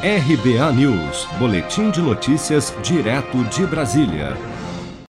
RBA News, Boletim de Notícias, direto de Brasília.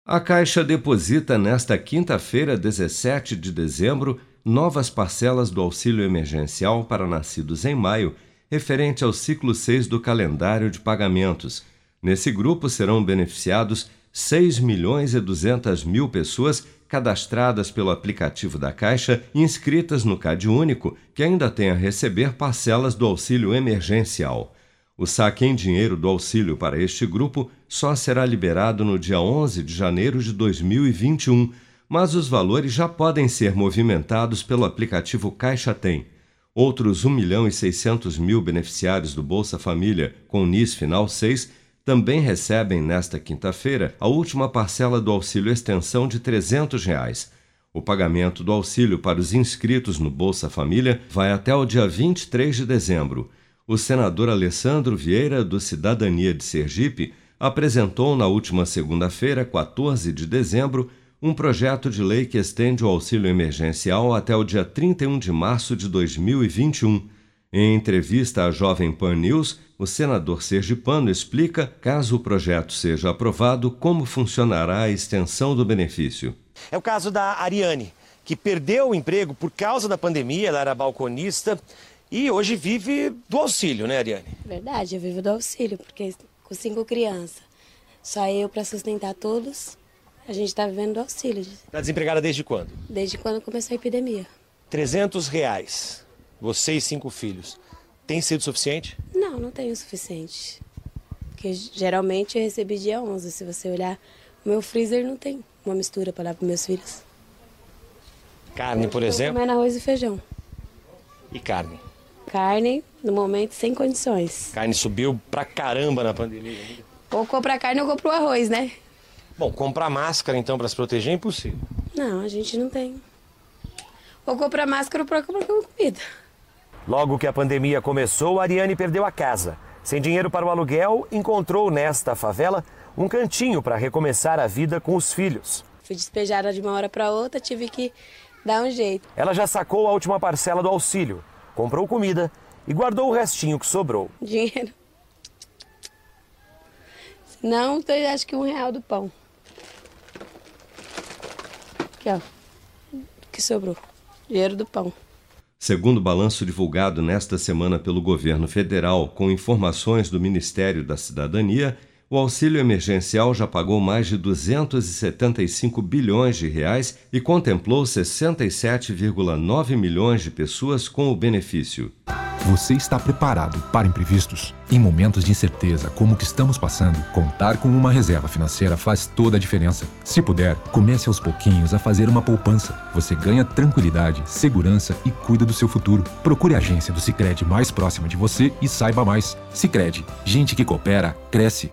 A Caixa deposita nesta quinta-feira, 17 de dezembro, novas parcelas do auxílio emergencial para nascidos em maio, referente ao ciclo 6 do calendário de pagamentos. Nesse grupo serão beneficiados 6 milhões e 200 mil pessoas cadastradas pelo aplicativo da Caixa e inscritas no Cade Único, que ainda tem a receber parcelas do auxílio emergencial. O saque em dinheiro do auxílio para este grupo só será liberado no dia 11 de janeiro de 2021, mas os valores já podem ser movimentados pelo aplicativo Caixa Tem. Outros 1 milhão e 600 mil beneficiários do Bolsa Família com NIS final 6 também recebem nesta quinta-feira a última parcela do auxílio extensão de 300 reais. O pagamento do auxílio para os inscritos no Bolsa Família vai até o dia 23 de dezembro. O senador Alessandro Vieira, do Cidadania de Sergipe, apresentou na última segunda-feira, 14 de dezembro, um projeto de lei que estende o auxílio emergencial até o dia 31 de março de 2021. Em entrevista à Jovem Pan News, o senador sergipano explica, caso o projeto seja aprovado, como funcionará a extensão do benefício. É o caso da Ariane, que perdeu o emprego por causa da pandemia, ela era balconista e hoje vive do auxílio, né, Ariane? Verdade, eu vivo do auxílio, porque com cinco crianças, só eu para sustentar todos, a gente está vivendo do auxílio. Está desempregada desde quando? Desde quando começou a epidemia. 300 reais você e cinco filhos, tem sido suficiente? Não, não tem o suficiente. Porque geralmente eu recebi dia 11. Se você olhar, o meu freezer não tem uma mistura para dar para meus filhos. Carne, por exemplo? Comendo arroz e feijão. E carne? Carne, no momento, sem condições. Carne subiu pra caramba na pandemia. Ou comprar carne ou comprar o arroz, né? Bom, comprar máscara então para se proteger é impossível. Não, a gente não tem. Ou comprar máscara ou comprar comida. Logo que a pandemia começou, Ariane perdeu a casa. Sem dinheiro para o aluguel, encontrou nesta favela um cantinho para recomeçar a vida com os filhos. Fui despejada de uma hora para outra, tive que dar um jeito. Ela já sacou a última parcela do auxílio, comprou comida e guardou o restinho que sobrou. Dinheiro. Não, acho que um real do pão. Aqui, ó. Que sobrou. Dinheiro do pão. Segundo o balanço divulgado nesta semana pelo governo federal, com informações do Ministério da Cidadania, o auxílio emergencial já pagou mais de 275 bilhões de reais e contemplou 67,9 milhões de pessoas com o benefício. Você está preparado para imprevistos? Em momentos de incerteza como o que estamos passando, contar com uma reserva financeira faz toda a diferença. Se puder, comece aos pouquinhos a fazer uma poupança. Você ganha tranquilidade, segurança e cuida do seu futuro. Procure a agência do Sicredi mais próxima de você e saiba mais. Sicredi, gente que coopera cresce.